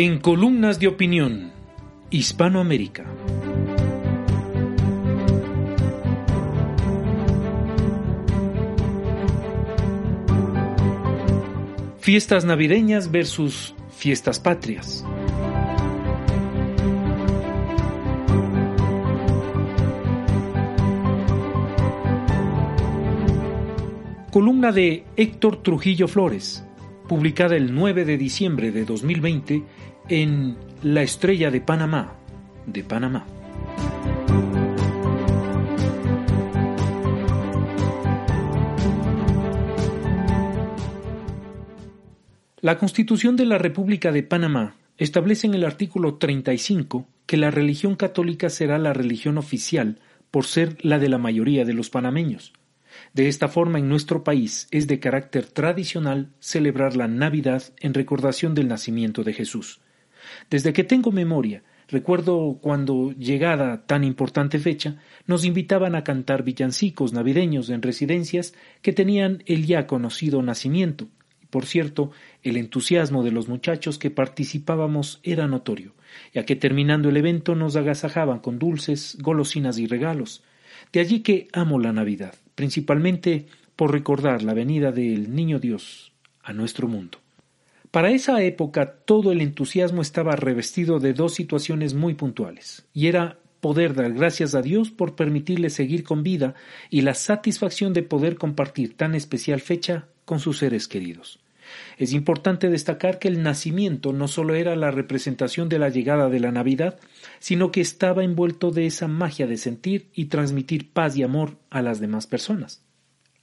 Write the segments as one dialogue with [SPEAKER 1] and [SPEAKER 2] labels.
[SPEAKER 1] En Columnas de Opinión, Hispanoamérica. Fiestas navideñas versus fiestas patrias. Columna de Héctor Trujillo Flores, publicada el 9 de diciembre de 2020 en La Estrella de Panamá, de Panamá. La Constitución de la República de Panamá establece en el artículo 35 que la religión católica será la religión oficial por ser la de la mayoría de los panameños. De esta forma, en nuestro país es de carácter tradicional celebrar la Navidad en recordación del nacimiento de Jesús. Desde que tengo memoria, recuerdo cuando, llegada tan importante fecha, nos invitaban a cantar villancicos navideños en residencias que tenían el ya conocido nacimiento, por cierto, el entusiasmo de los muchachos que participábamos era notorio, ya que terminando el evento nos agasajaban con dulces, golosinas y regalos. De allí que amo la Navidad, principalmente por recordar la venida del Niño Dios a nuestro mundo. Para esa época todo el entusiasmo estaba revestido de dos situaciones muy puntuales, y era poder dar gracias a Dios por permitirle seguir con vida y la satisfacción de poder compartir tan especial fecha con sus seres queridos. Es importante destacar que el nacimiento no solo era la representación de la llegada de la Navidad, sino que estaba envuelto de esa magia de sentir y transmitir paz y amor a las demás personas.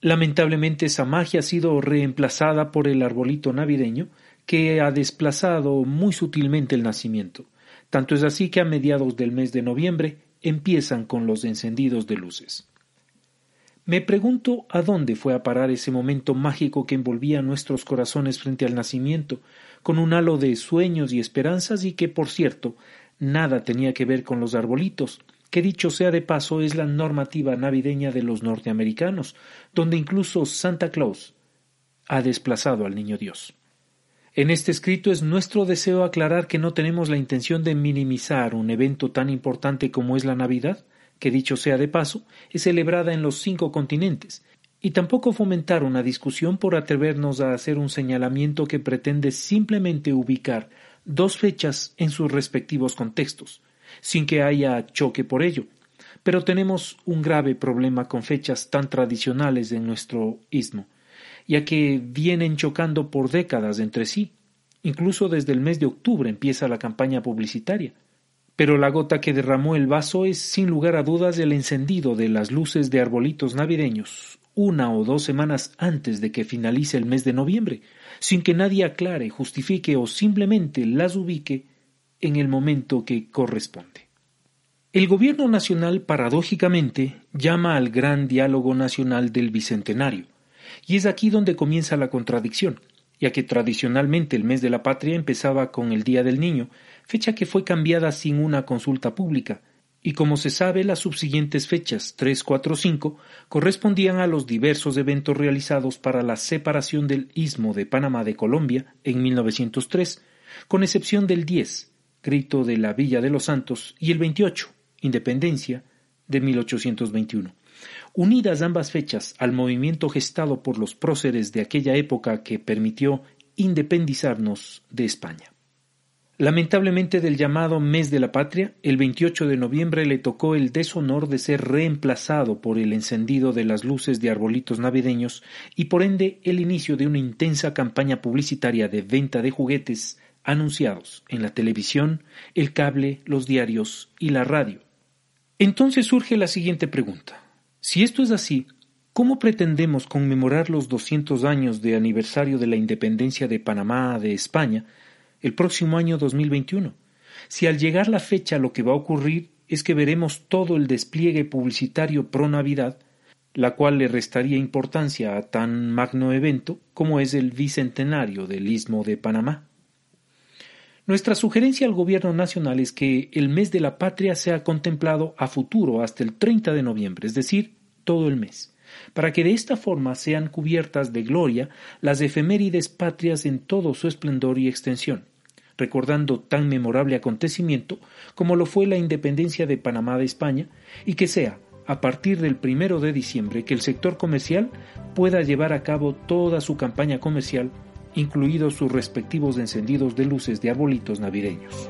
[SPEAKER 1] Lamentablemente esa magia ha sido reemplazada por el arbolito navideño, que ha desplazado muy sutilmente el nacimiento. Tanto es así que a mediados del mes de noviembre empiezan con los encendidos de luces. Me pregunto a dónde fue a parar ese momento mágico que envolvía nuestros corazones frente al nacimiento, con un halo de sueños y esperanzas y que, por cierto, nada tenía que ver con los arbolitos, que dicho sea de paso es la normativa navideña de los norteamericanos, donde incluso Santa Claus ha desplazado al niño Dios. En este escrito es nuestro deseo aclarar que no tenemos la intención de minimizar un evento tan importante como es la Navidad, que dicho sea de paso, es celebrada en los cinco continentes, y tampoco fomentar una discusión por atrevernos a hacer un señalamiento que pretende simplemente ubicar dos fechas en sus respectivos contextos, sin que haya choque por ello. Pero tenemos un grave problema con fechas tan tradicionales en nuestro istmo, ya que vienen chocando por décadas entre sí. Incluso desde el mes de octubre empieza la campaña publicitaria. Pero la gota que derramó el vaso es sin lugar a dudas el encendido de las luces de arbolitos navideños, una o dos semanas antes de que finalice el mes de noviembre, sin que nadie aclare, justifique o simplemente las ubique en el momento que corresponde. El gobierno nacional, paradójicamente, llama al gran diálogo nacional del Bicentenario, y es aquí donde comienza la contradicción, ya que tradicionalmente el mes de la patria empezaba con el Día del Niño, fecha que fue cambiada sin una consulta pública, y como se sabe las subsiguientes fechas 3, 4, 5 correspondían a los diversos eventos realizados para la separación del istmo de Panamá de Colombia en 1903, con excepción del 10, grito de la Villa de los Santos, y el 28, independencia, de 1821. Unidas ambas fechas al movimiento gestado por los próceres de aquella época que permitió independizarnos de España. Lamentablemente del llamado Mes de la Patria, el 28 de noviembre le tocó el deshonor de ser reemplazado por el encendido de las luces de arbolitos navideños y por ende el inicio de una intensa campaña publicitaria de venta de juguetes anunciados en la televisión, el cable, los diarios y la radio. Entonces surge la siguiente pregunta. Si esto es así, ¿Cómo pretendemos conmemorar los 200 años de aniversario de la independencia de Panamá de España el próximo año 2021? Si al llegar la fecha lo que va a ocurrir es que veremos todo el despliegue publicitario pro Navidad, la cual le restaría importancia a tan magno evento como es el bicentenario del Istmo de Panamá. Nuestra sugerencia al Gobierno Nacional es que el mes de la patria sea contemplado a futuro hasta el 30 de noviembre, es decir, todo el mes para que de esta forma sean cubiertas de gloria las efemérides patrias en todo su esplendor y extensión, recordando tan memorable acontecimiento como lo fue la independencia de Panamá de España, y que sea, a partir del primero de diciembre, que el sector comercial pueda llevar a cabo toda su campaña comercial, incluidos sus respectivos encendidos de luces de arbolitos navideños.